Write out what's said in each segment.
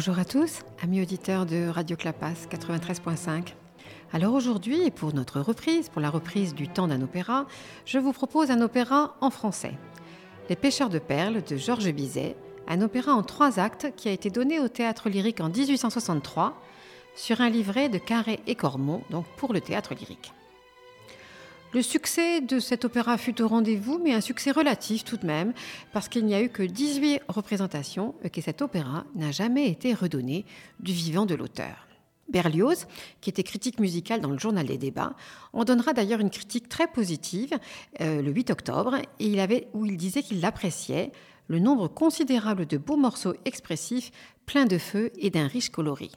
Bonjour à tous, amis auditeurs de Radio Clapas 93.5. Alors aujourd'hui, pour notre reprise, pour la reprise du temps d'un opéra, je vous propose un opéra en français. Les pêcheurs de perles de Georges Bizet, un opéra en trois actes qui a été donné au théâtre lyrique en 1863 sur un livret de Carré et Cormont, donc pour le théâtre lyrique. Le succès de cet opéra fut au rendez-vous, mais un succès relatif tout de même, parce qu'il n'y a eu que 18 représentations et que cet opéra n'a jamais été redonné du vivant de l'auteur. Berlioz, qui était critique musicale dans le journal des débats, en donnera d'ailleurs une critique très positive euh, le 8 octobre, et il où il disait qu'il l'appréciait, le nombre considérable de beaux morceaux expressifs, pleins de feu et d'un riche coloris.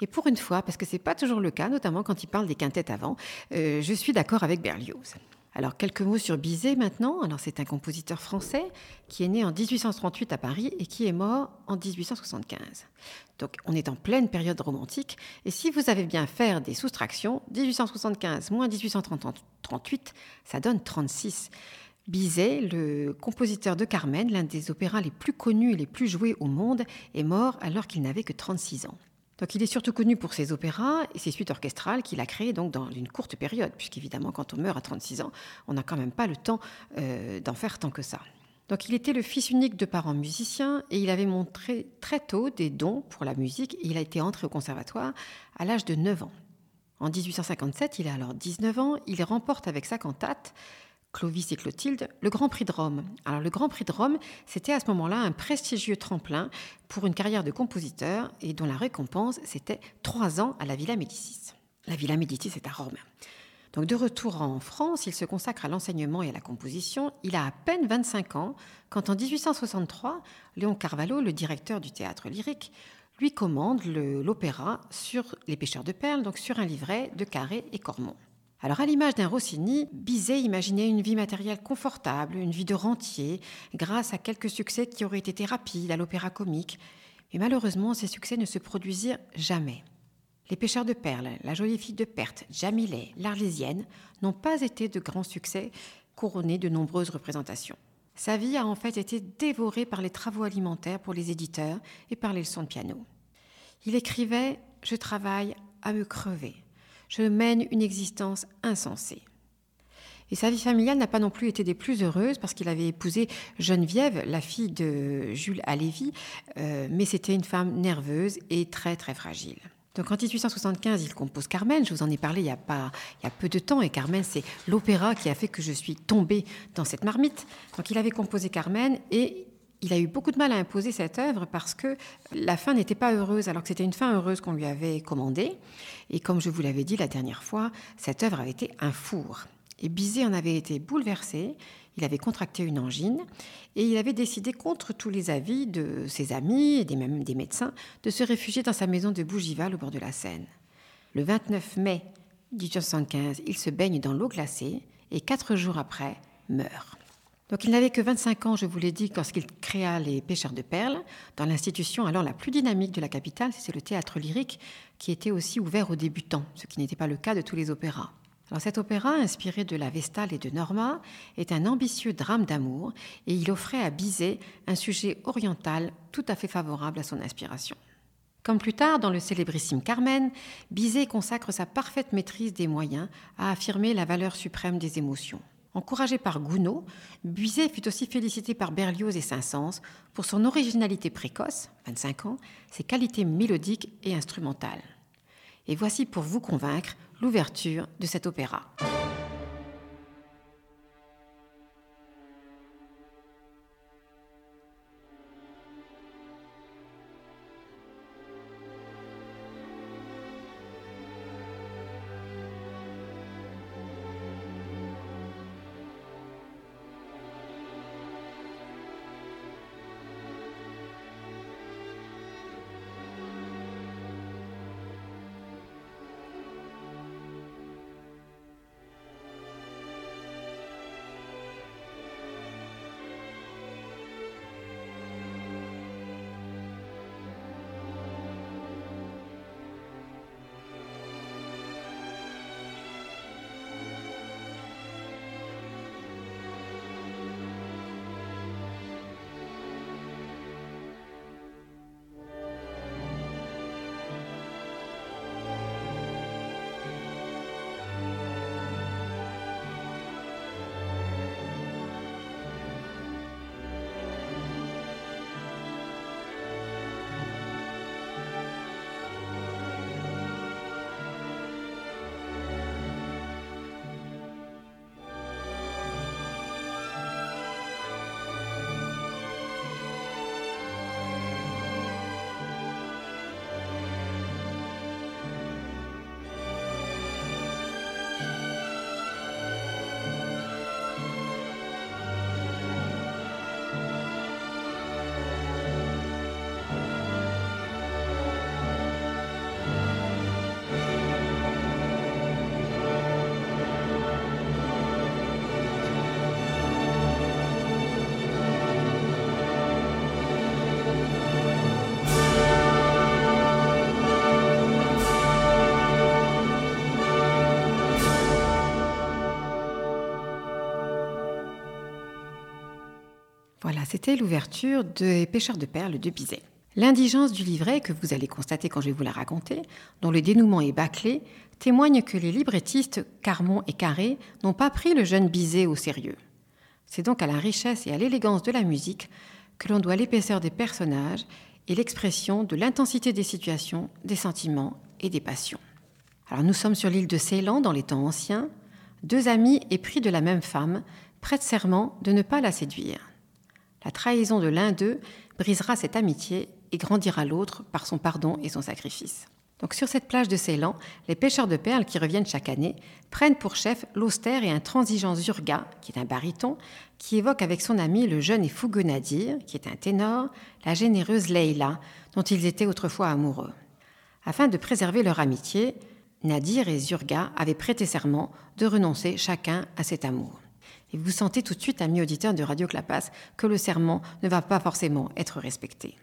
Et pour une fois, parce que ce n'est pas toujours le cas, notamment quand il parle des quintettes avant, euh, je suis d'accord avec Berlioz. Alors quelques mots sur Bizet maintenant. Alors c'est un compositeur français qui est né en 1838 à Paris et qui est mort en 1875. Donc on est en pleine période romantique et si vous avez bien faire des soustractions, 1875 moins 1838, ça donne 36. Bizet, le compositeur de Carmen, l'un des opéras les plus connus et les plus joués au monde, est mort alors qu'il n'avait que 36 ans. Donc il est surtout connu pour ses opéras et ses suites orchestrales qu'il a créées donc dans une courte période, puisqu'évidemment quand on meurt à 36 ans, on n'a quand même pas le temps euh, d'en faire tant que ça. Donc il était le fils unique de parents musiciens et il avait montré très tôt des dons pour la musique et il a été entré au conservatoire à l'âge de 9 ans. En 1857, il a alors 19 ans, il remporte avec sa cantate Clovis et Clotilde, le Grand Prix de Rome. Alors le Grand Prix de Rome, c'était à ce moment-là un prestigieux tremplin pour une carrière de compositeur et dont la récompense, c'était trois ans à la Villa Médicis. La Villa Médicis est à Rome. Donc de retour en France, il se consacre à l'enseignement et à la composition. Il a à peine 25 ans quand en 1863, Léon Carvalho, le directeur du théâtre lyrique, lui commande l'opéra sur Les pêcheurs de perles, donc sur un livret de Carré et Cormont. Alors à l'image d'un Rossini, Bizet imaginait une vie matérielle confortable, une vie de rentier, grâce à quelques succès qui auraient été rapides à l'opéra comique. Mais malheureusement, ces succès ne se produisirent jamais. Les pêcheurs de perles, la jolie fille de Perthes, Jamilet, l'Arlésienne n'ont pas été de grands succès couronnés de nombreuses représentations. Sa vie a en fait été dévorée par les travaux alimentaires pour les éditeurs et par les leçons de piano. Il écrivait Je travaille à me crever je mène une existence insensée. Et sa vie familiale n'a pas non plus été des plus heureuses parce qu'il avait épousé Geneviève, la fille de Jules Alévi, euh, mais c'était une femme nerveuse et très très fragile. Donc en 1875, il compose Carmen. Je vous en ai parlé il y a, pas, il y a peu de temps. Et Carmen, c'est l'opéra qui a fait que je suis tombée dans cette marmite. Donc il avait composé Carmen et il a eu beaucoup de mal à imposer cette œuvre parce que la fin n'était pas heureuse, alors que c'était une fin heureuse qu'on lui avait commandée. Et comme je vous l'avais dit la dernière fois, cette œuvre avait été un four. Et Bizet en avait été bouleversé, il avait contracté une angine, et il avait décidé, contre tous les avis de ses amis et même des médecins, de se réfugier dans sa maison de Bougival au bord de la Seine. Le 29 mai 1875, il se baigne dans l'eau glacée et quatre jours après, meurt. Donc il n'avait que 25 ans, je vous l'ai dit, lorsqu'il créa les Pêcheurs de Perles, dans l'institution alors la plus dynamique de la capitale, c'est le théâtre lyrique, qui était aussi ouvert aux débutants, ce qui n'était pas le cas de tous les opéras. Alors cet opéra, inspiré de la Vestale et de Norma, est un ambitieux drame d'amour, et il offrait à Bizet un sujet oriental tout à fait favorable à son inspiration. Comme plus tard dans le célébrissime Carmen, Bizet consacre sa parfaite maîtrise des moyens à affirmer la valeur suprême des émotions. Encouragé par Gounod, Bizet fut aussi félicité par Berlioz et Saint-Saëns pour son originalité précoce, 25 ans, ses qualités mélodiques et instrumentales. Et voici pour vous convaincre l'ouverture de cet opéra. C'était l'ouverture des pêcheurs de perles de Bizet. L'indigence du livret, que vous allez constater quand je vais vous la raconter, dont le dénouement est bâclé, témoigne que les librettistes Carmon et Carré n'ont pas pris le jeune Bizet au sérieux. C'est donc à la richesse et à l'élégance de la musique que l'on doit l'épaisseur des personnages et l'expression de l'intensité des situations, des sentiments et des passions. Alors nous sommes sur l'île de Ceylan dans les temps anciens. Deux amis épris de la même femme prêtent serment de ne pas la séduire. La trahison de l'un d'eux brisera cette amitié et grandira l'autre par son pardon et son sacrifice. Donc sur cette plage de Ceylan, les pêcheurs de perles qui reviennent chaque année prennent pour chef l'austère et intransigeant Zurga, qui est un baryton, qui évoque avec son ami le jeune et fougueux Nadir, qui est un ténor, la généreuse Leila, dont ils étaient autrefois amoureux. Afin de préserver leur amitié, Nadir et Zurga avaient prêté serment de renoncer chacun à cet amour. Et vous sentez tout de suite, ami auditeur de Radio Clapas, que le serment ne va pas forcément être respecté.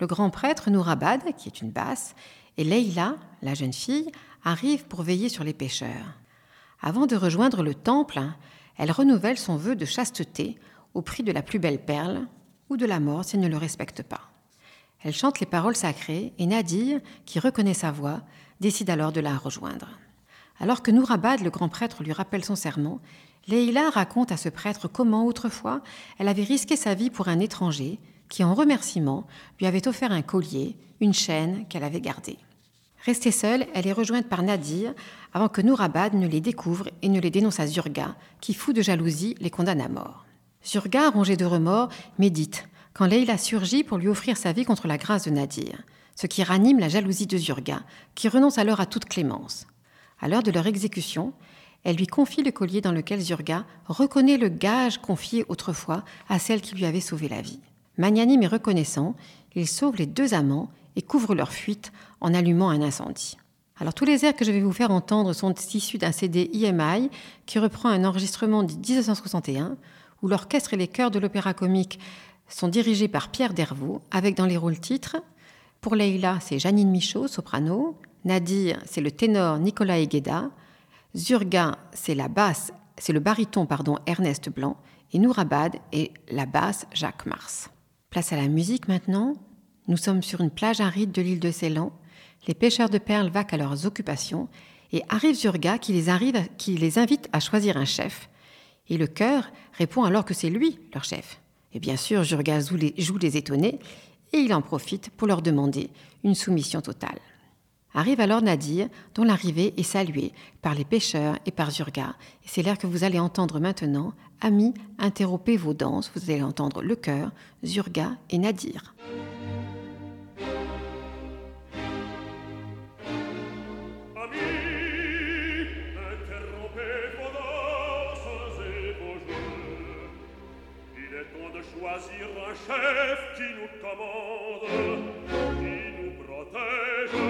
Le grand prêtre Nourabad, qui est une basse, et Leila, la jeune fille, arrivent pour veiller sur les pêcheurs. Avant de rejoindre le temple, elle renouvelle son vœu de chasteté au prix de la plus belle perle ou de la mort s'il ne le respecte pas. Elle chante les paroles sacrées et Nadir, qui reconnaît sa voix, décide alors de la rejoindre. Alors que Nourabad, le grand prêtre, lui rappelle son serment, Leila raconte à ce prêtre comment autrefois elle avait risqué sa vie pour un étranger qui, en remerciement, lui avait offert un collier, une chaîne qu'elle avait gardée. Restée seule, elle est rejointe par Nadir avant que Nourabad ne les découvre et ne les dénonce à Zurga, qui, fou de jalousie, les condamne à mort. Zurga, rongé de remords, médite quand Leila surgit pour lui offrir sa vie contre la grâce de Nadir, ce qui ranime la jalousie de Zurga, qui renonce alors à toute clémence. À l'heure de leur exécution, elle lui confie le collier dans lequel Zurga reconnaît le gage confié autrefois à celle qui lui avait sauvé la vie. Magnanime et reconnaissant, il sauve les deux amants et couvre leur fuite en allumant un incendie. Alors tous les airs que je vais vous faire entendre sont issus d'un CD IMI qui reprend un enregistrement de 1961 où l'orchestre et les chœurs de l'opéra comique sont dirigés par Pierre Dervaux avec dans les rôles titres pour Leila, c'est Janine Michaud, soprano, Nadir, c'est le ténor Nicolas Egueda, Zurga, c'est la basse, c'est le baryton pardon Ernest Blanc et Nourabad est la basse Jacques Mars. Place à la musique maintenant. Nous sommes sur une plage aride de l'île de Ceylan. Les pêcheurs de perles vaquent à leurs occupations et arrive Zurga qui les, invite à choisir un chef. Et le chœur répond alors que c'est lui leur chef. Et bien sûr, Zurga joue les étonnés et il en profite pour leur demander une soumission totale. Arrive alors Nadir, dont l'arrivée est saluée par les pêcheurs et par Zurga. Et c'est l'air que vous allez entendre maintenant. Amis, interrompez vos danses. Vous allez entendre le chœur, Zurga et Nadir. choisir un chef qui nous commande, qui nous protège.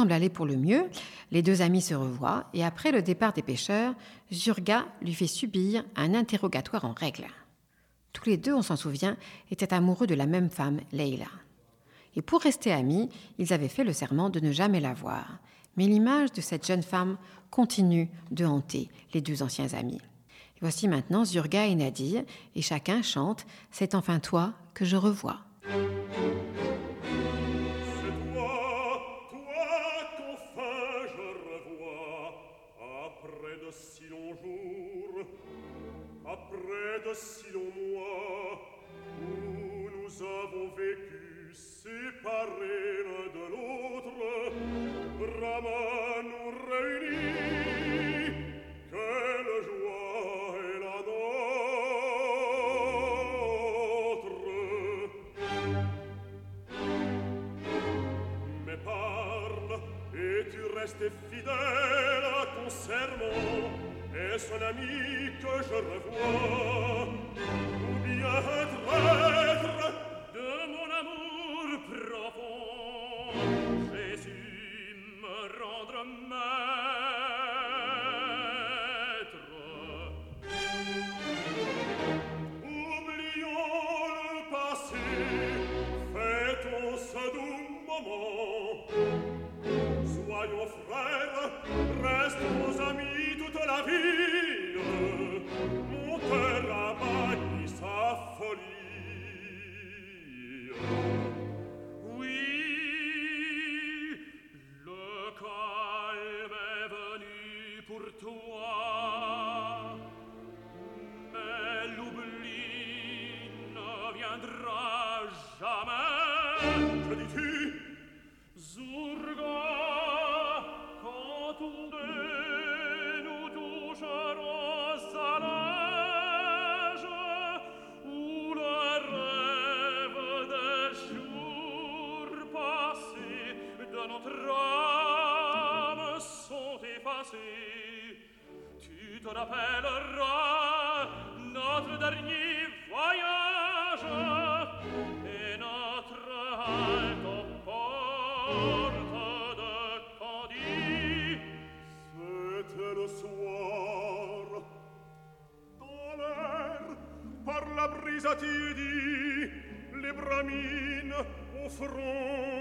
Semble aller pour le mieux. Les deux amis se revoient et après le départ des pêcheurs, Zurga lui fait subir un interrogatoire en règle. Tous les deux, on s'en souvient, étaient amoureux de la même femme, Leila. Et pour rester amis, ils avaient fait le serment de ne jamais la voir. Mais l'image de cette jeune femme continue de hanter les deux anciens amis. voici maintenant Zurga et Nadir, et chacun chante C'est enfin toi que je revois. si selon moi où nous avons vécu séparés l'un de l'autre Brahma nous réunit quelle joie est la nôtre mais parle et tu restes fidèle et son ami que je revois, ou bien traître, appellera notre dernier voyage et notre halte aux portes de Candie. C'était le soir, dans l'air, par la brise attidie, les bramines au front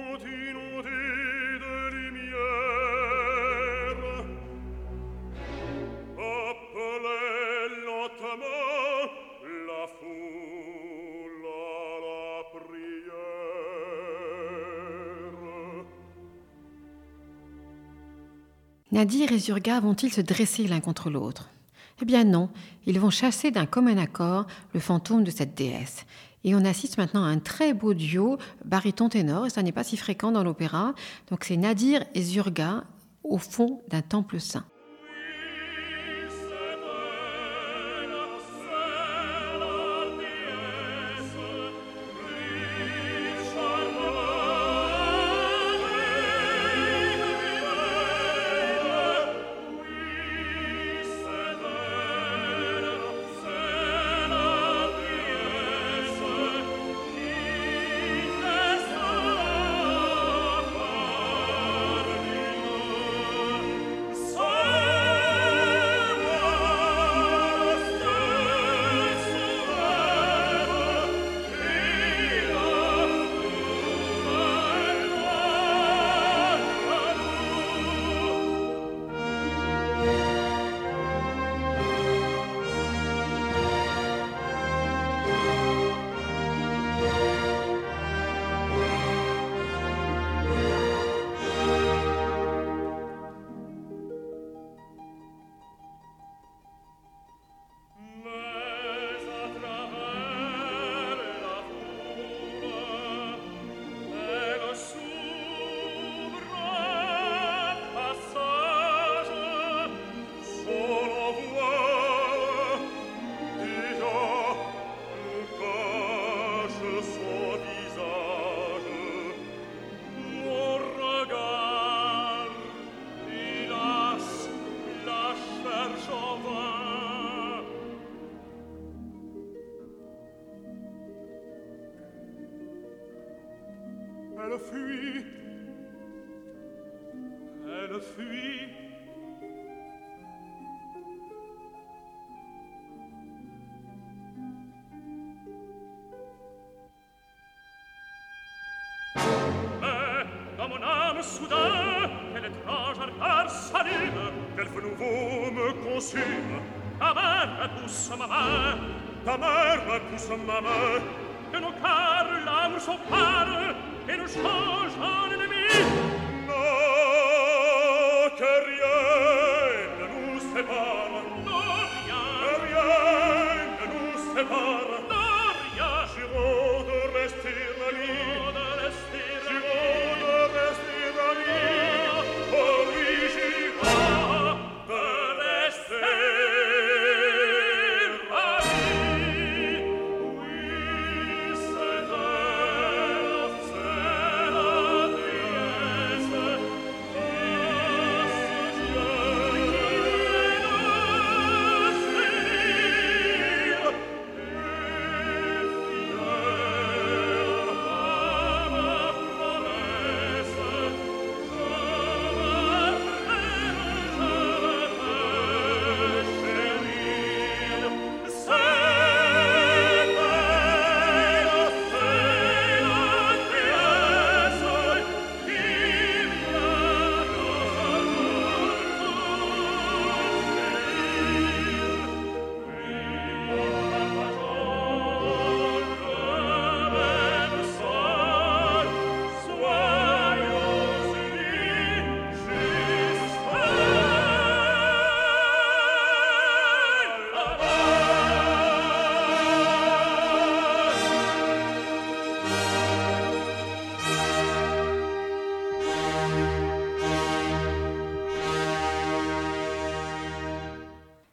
Nadir et Zurga vont-ils se dresser l'un contre l'autre? Eh bien non, ils vont chasser d'un commun accord le fantôme de cette déesse. Et on assiste maintenant à un très beau duo baryton-ténor, et ça n'est pas si fréquent dans l'opéra. Donc c'est Nadir et Zurga au fond d'un temple saint. fuit. Elle fuit. Mais dans mon âme soudain quel étrange ardeur s'allume quel feu nouveau me ta main me pousse ma main ta main me pousse ma main. De nos cœurs l'amour s'empare Stefano, no, rien, rien ne nous sépare.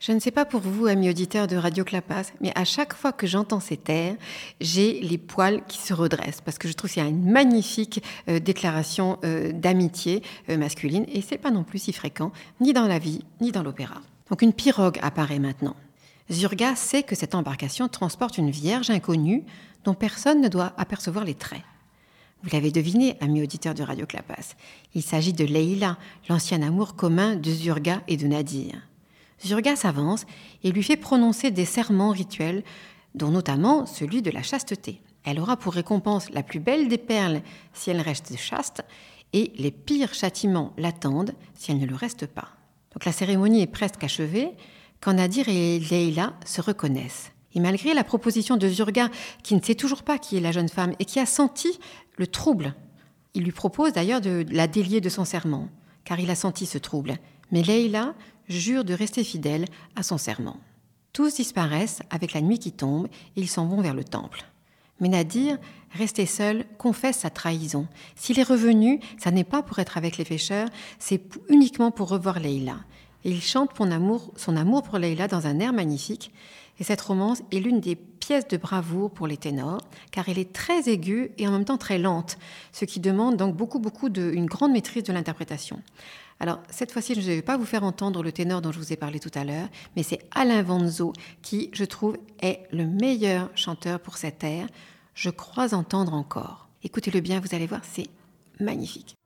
Je ne sais pas pour vous, amis auditeurs de Radio Clapas, mais à chaque fois que j'entends ces airs, j'ai les poils qui se redressent parce que je trouve qu'il y a une magnifique euh, déclaration euh, d'amitié euh, masculine et c'est pas non plus si fréquent ni dans la vie ni dans l'opéra. Donc une pirogue apparaît maintenant. Zurga sait que cette embarcation transporte une vierge inconnue dont personne ne doit apercevoir les traits. Vous l'avez deviné, amis auditeurs de Radio Clapas, il s'agit de Leila, l'ancien amour commun de Zurga et de Nadir. Zurga s'avance et lui fait prononcer des serments rituels, dont notamment celui de la chasteté. Elle aura pour récompense la plus belle des perles si elle reste chaste, et les pires châtiments l'attendent si elle ne le reste pas. Donc la cérémonie est presque achevée quand Nadir et Leila se reconnaissent. Et malgré la proposition de Zurga, qui ne sait toujours pas qui est la jeune femme et qui a senti le trouble, il lui propose d'ailleurs de la délier de son serment, car il a senti ce trouble. Mais Leila jure de rester fidèle à son serment. Tous disparaissent avec la nuit qui tombe et ils s'en vont vers le temple. Mais Nadir, resté seul, confesse sa trahison. S'il est revenu, ça n'est pas pour être avec les pêcheurs, c'est uniquement pour revoir Leïla. Et il chante son amour, son amour pour Leïla dans un air magnifique. Et cette romance est l'une des pièces de bravoure pour les ténors, car elle est très aiguë et en même temps très lente, ce qui demande donc beaucoup, beaucoup de, grande maîtrise de l'interprétation. Alors, cette fois-ci, je ne vais pas vous faire entendre le ténor dont je vous ai parlé tout à l'heure, mais c'est Alain Vanzo qui, je trouve, est le meilleur chanteur pour cette air. Je crois entendre encore. Écoutez-le bien, vous allez voir, c'est magnifique.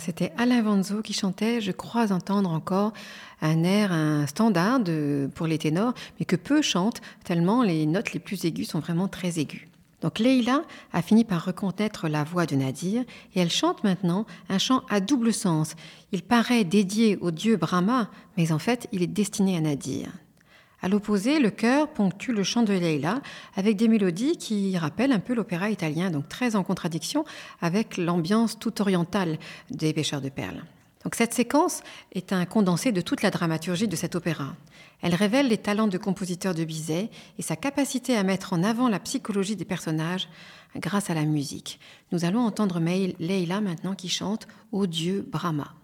C'était Alain Vanzo qui chantait Je crois entendre encore un air, un standard pour les ténors, mais que peu chantent, tellement les notes les plus aiguës sont vraiment très aiguës. Donc Leila a fini par reconnaître la voix de Nadir et elle chante maintenant un chant à double sens. Il paraît dédié au dieu Brahma, mais en fait il est destiné à Nadir. À l'opposé, le chœur ponctue le chant de Leila avec des mélodies qui rappellent un peu l'opéra italien, donc très en contradiction avec l'ambiance tout orientale des pêcheurs de perles. Donc cette séquence est un condensé de toute la dramaturgie de cet opéra. Elle révèle les talents de compositeur de Bizet et sa capacité à mettre en avant la psychologie des personnages grâce à la musique. Nous allons entendre Leila maintenant qui chante Ô Dieu Brahma.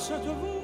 lasciato voi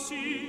si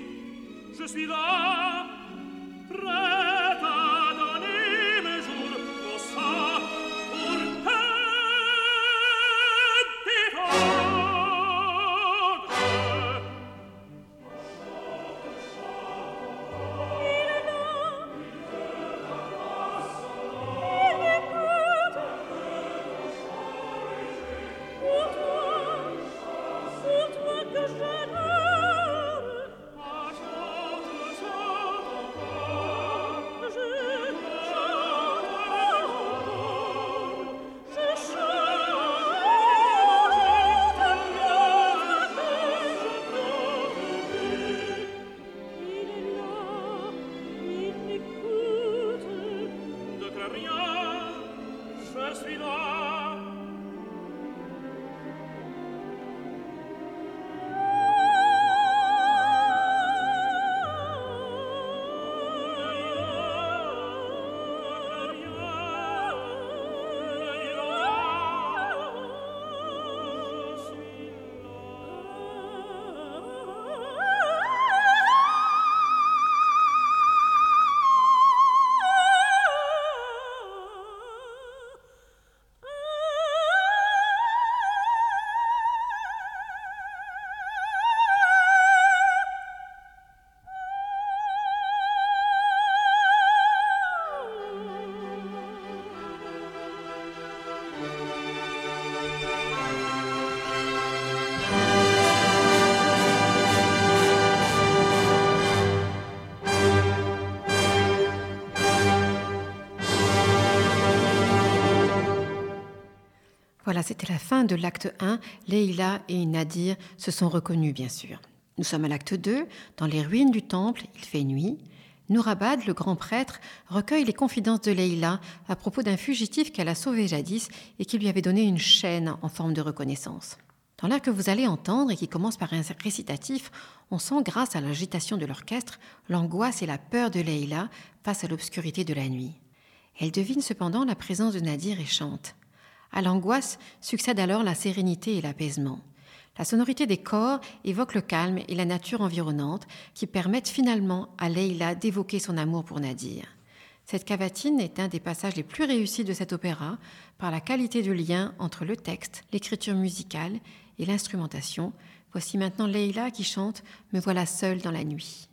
C'était la fin de l'acte 1. Leïla et Nadir se sont reconnus, bien sûr. Nous sommes à l'acte 2. Dans les ruines du temple, il fait nuit. Nourabad, le grand prêtre, recueille les confidences de Leïla à propos d'un fugitif qu'elle a sauvé jadis et qui lui avait donné une chaîne en forme de reconnaissance. Dans l'air que vous allez entendre et qui commence par un récitatif, on sent, grâce à l'agitation de l'orchestre, l'angoisse et la peur de Leïla face à l'obscurité de la nuit. Elle devine cependant la présence de Nadir et chante. À l'angoisse succède alors la sérénité et l'apaisement. La sonorité des corps évoque le calme et la nature environnante qui permettent finalement à Leïla d'évoquer son amour pour Nadir. Cette cavatine est un des passages les plus réussis de cet opéra par la qualité de lien entre le texte, l'écriture musicale et l'instrumentation. Voici maintenant Leila qui chante Me voilà seule dans la nuit.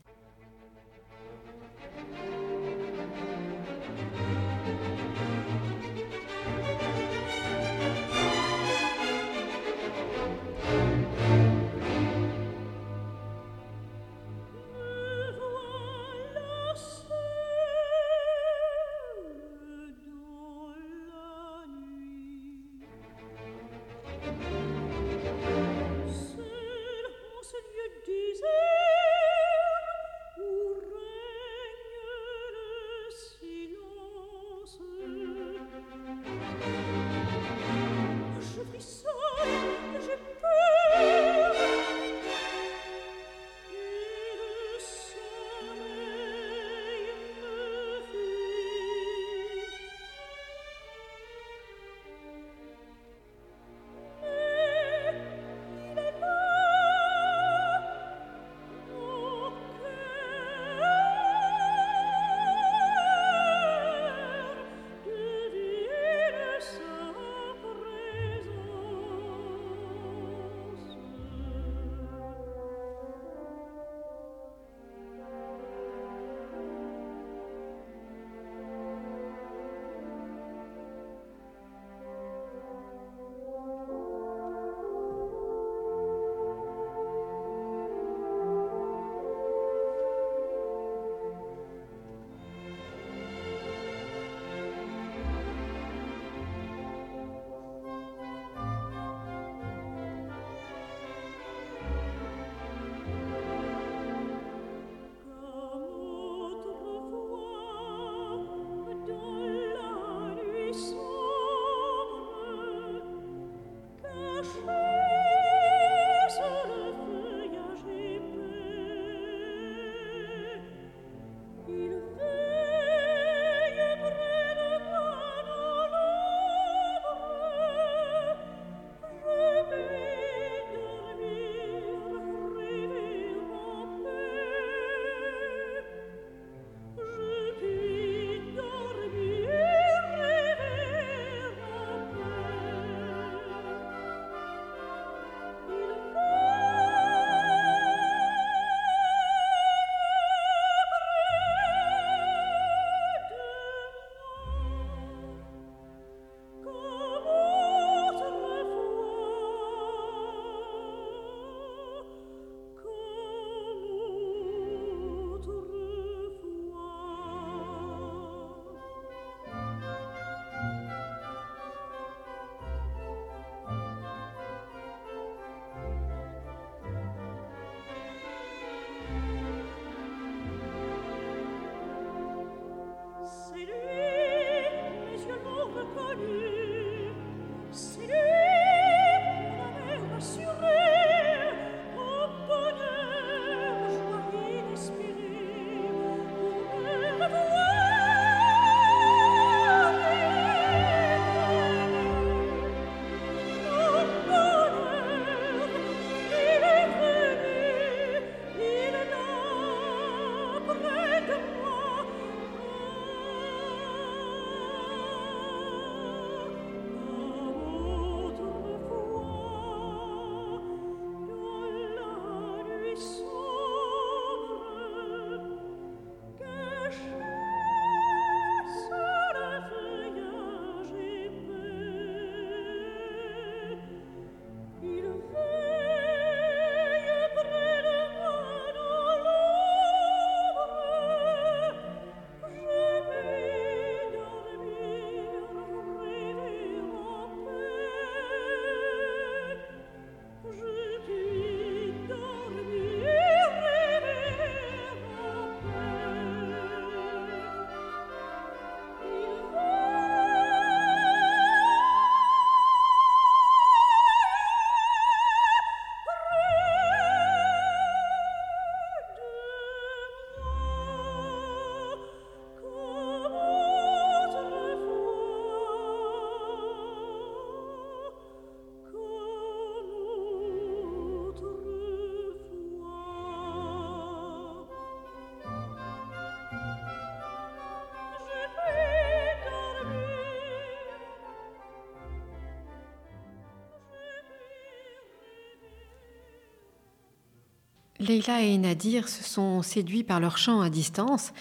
Leila et Nadir se sont séduits par leur chant à distance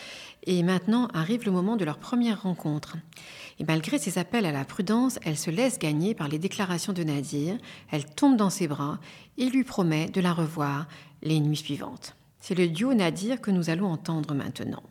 et maintenant arrive le moment de leur première rencontre. Et malgré ses appels à la prudence, elle se laisse gagner par les déclarations de Nadir, elle tombe dans ses bras et lui promet de la revoir les nuits suivantes. C'est le duo Nadir que nous allons entendre maintenant.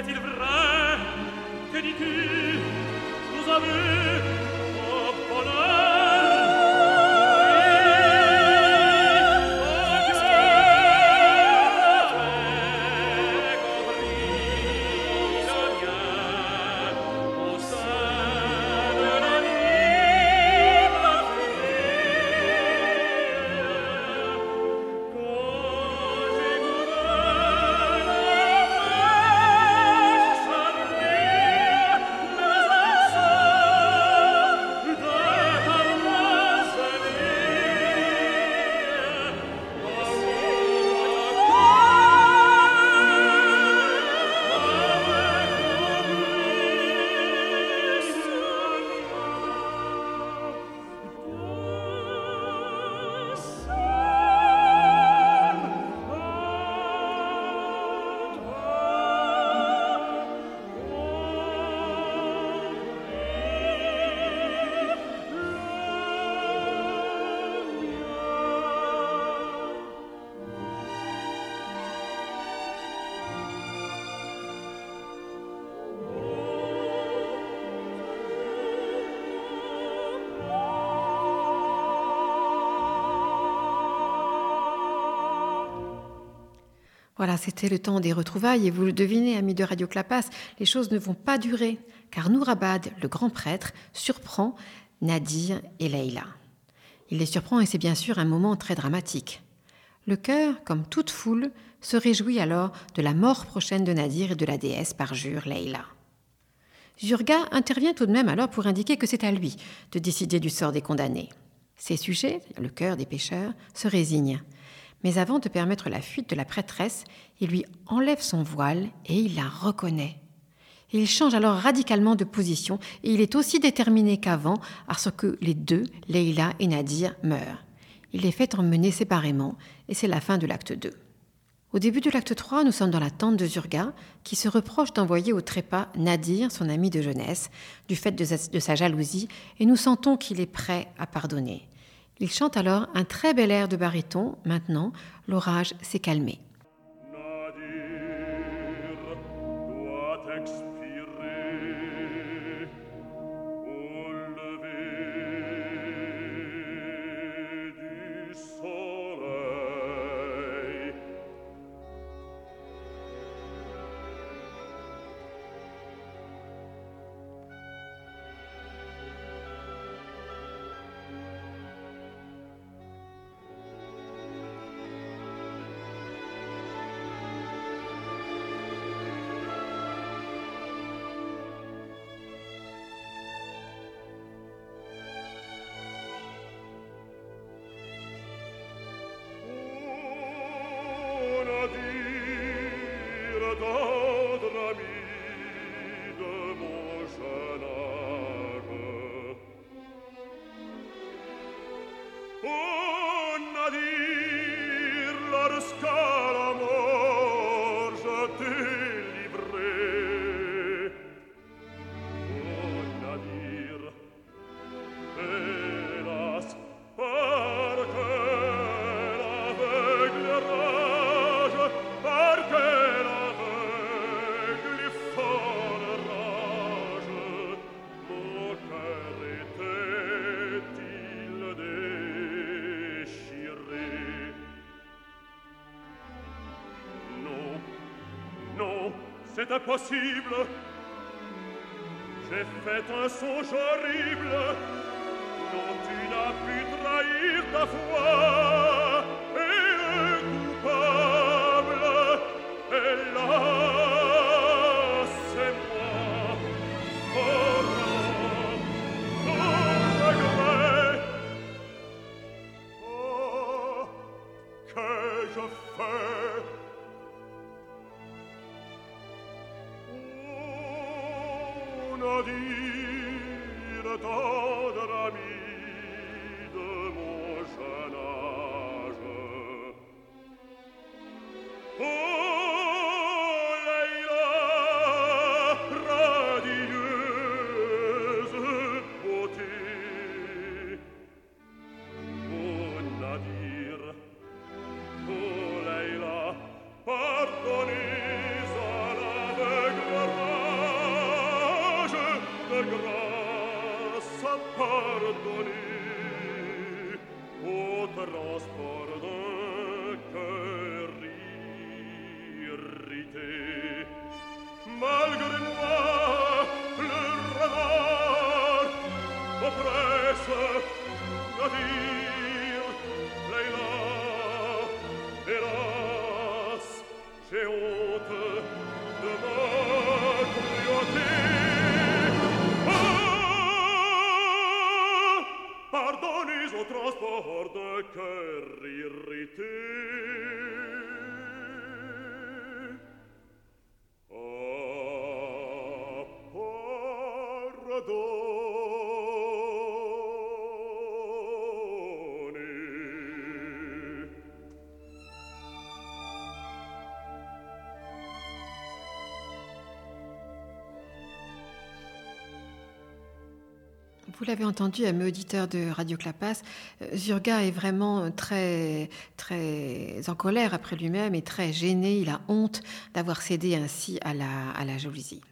Est-il vrai que dis-tu nous avons Voilà, c'était le temps des retrouvailles et vous le devinez, amis de Radio Clapas, les choses ne vont pas durer car Nourabad, le grand prêtre, surprend Nadir et Leïla. Il les surprend et c'est bien sûr un moment très dramatique. Le cœur, comme toute foule, se réjouit alors de la mort prochaine de Nadir et de la déesse par jure Leïla. Zurga intervient tout de même alors pour indiquer que c'est à lui de décider du sort des condamnés. Ses sujets, le cœur des pécheurs, se résignent mais avant de permettre la fuite de la prêtresse, il lui enlève son voile et il la reconnaît. Il change alors radicalement de position et il est aussi déterminé qu'avant à ce que les deux, Leila et Nadir, meurent. Il les fait emmener séparément et c'est la fin de l'acte 2. Au début de l'acte 3, nous sommes dans la tente de Zurga, qui se reproche d'envoyer au trépas Nadir, son ami de jeunesse, du fait de sa jalousie, et nous sentons qu'il est prêt à pardonner. Il chante alors un très bel air de baryton. Maintenant, l'orage s'est calmé. c'était impossible J'ai fait un songe horrible Dont tu n'as pu trahir ta foi dire, t'adorer ami de mon jeune. Vous l'avez entendu, ami auditeur de Radio Clapas, euh, Zurga est vraiment très, très en colère après lui-même et très gêné. Il a honte d'avoir cédé ainsi à la, à la jalousie.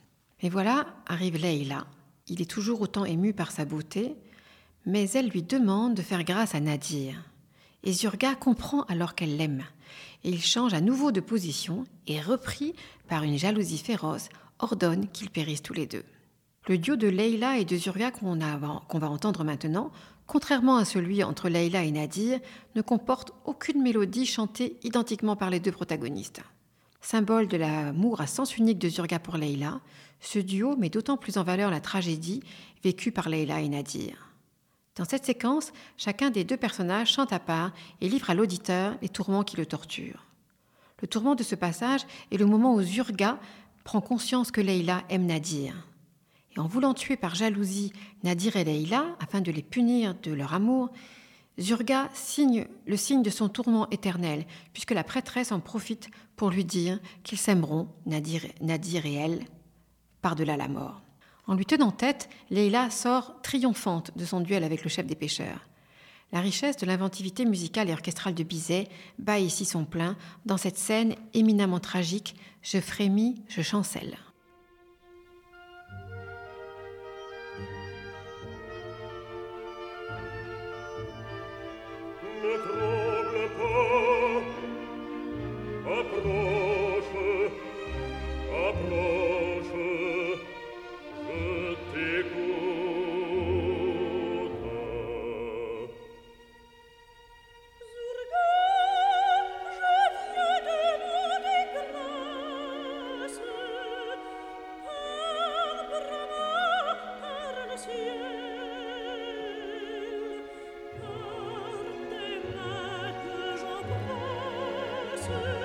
Mais voilà, arrive Leïla. Il est toujours autant ému par sa beauté, mais elle lui demande de faire grâce à Nadir. Et Zurga comprend alors qu'elle l'aime. Il change à nouveau de position et, repris par une jalousie féroce, ordonne qu'ils périssent tous les deux. Le duo de Leila et de Zurga qu'on va entendre maintenant, contrairement à celui entre Leila et Nadir, ne comporte aucune mélodie chantée identiquement par les deux protagonistes. Symbole de l'amour à sens unique de Zurga pour Leila, ce duo met d'autant plus en valeur la tragédie vécue par Leila et Nadir. Dans cette séquence, chacun des deux personnages chante à part et livre à l'auditeur les tourments qui le torturent. Le tourment de ce passage est le moment où Zurga prend conscience que Leila aime Nadir. En voulant tuer par jalousie Nadir et Leila, afin de les punir de leur amour, Zurga signe le signe de son tourment éternel, puisque la prêtresse en profite pour lui dire qu'ils s'aimeront, Nadir, Nadir et elle, par-delà la mort. En lui tenant tête, Leila sort triomphante de son duel avec le chef des pêcheurs. La richesse de l'inventivité musicale et orchestrale de Bizet bat ici son plein dans cette scène éminemment tragique Je frémis, je chancelle. Petro Jesus.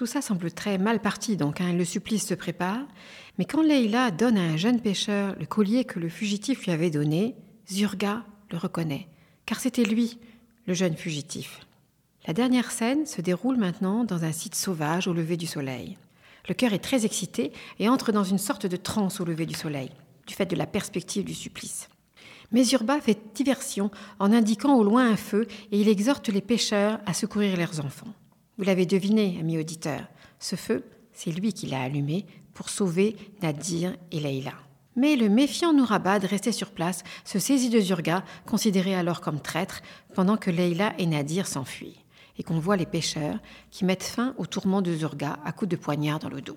Tout ça semble très mal parti, donc hein, le supplice se prépare. Mais quand Leïla donne à un jeune pêcheur le collier que le fugitif lui avait donné, Zurga le reconnaît, car c'était lui, le jeune fugitif. La dernière scène se déroule maintenant dans un site sauvage au lever du soleil. Le cœur est très excité et entre dans une sorte de transe au lever du soleil, du fait de la perspective du supplice. Mais Urba fait diversion en indiquant au loin un feu et il exhorte les pêcheurs à secourir leurs enfants. Vous l'avez deviné, ami auditeur, ce feu, c'est lui qui l'a allumé pour sauver Nadir et Leïla. Mais le méfiant Nourabad, resté sur place, se saisit de Zurga, considéré alors comme traître, pendant que Leïla et Nadir s'enfuient, et qu'on voit les pêcheurs qui mettent fin au tourment de Zurga à coups de poignard dans le dos.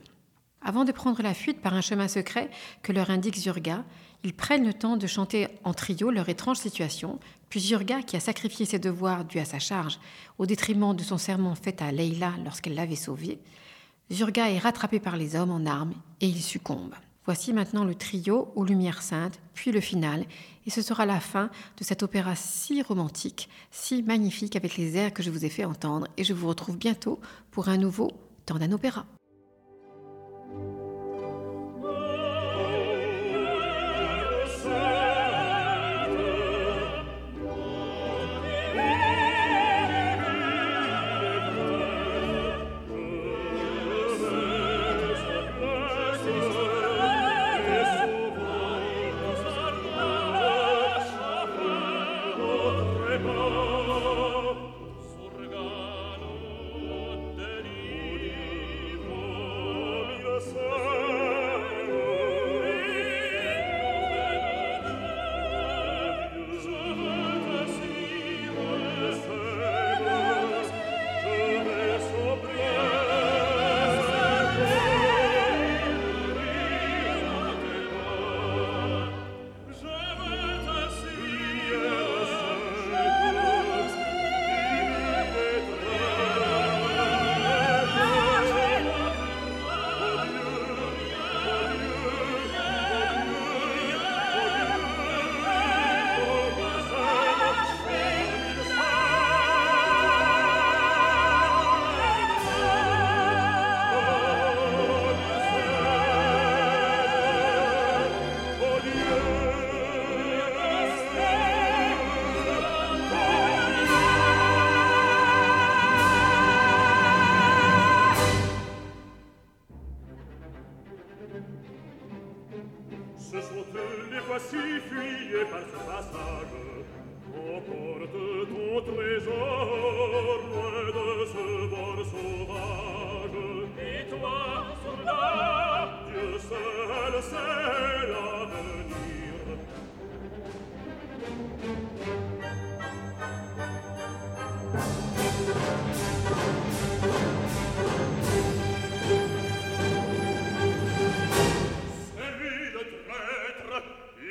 Avant de prendre la fuite par un chemin secret que leur indique Zurga, ils prennent le temps de chanter en trio leur étrange situation, puis Zurga, qui a sacrifié ses devoirs dus à sa charge au détriment de son serment fait à Leila lorsqu'elle l'avait sauvé, Zurga est rattrapé par les hommes en armes et il succombe. Voici maintenant le trio aux Lumières Saintes, puis le final, et ce sera la fin de cet opéra si romantique, si magnifique avec les airs que je vous ai fait entendre, et je vous retrouve bientôt pour un nouveau Temps d'un opéra.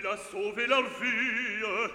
la sauver sauvé leur vie.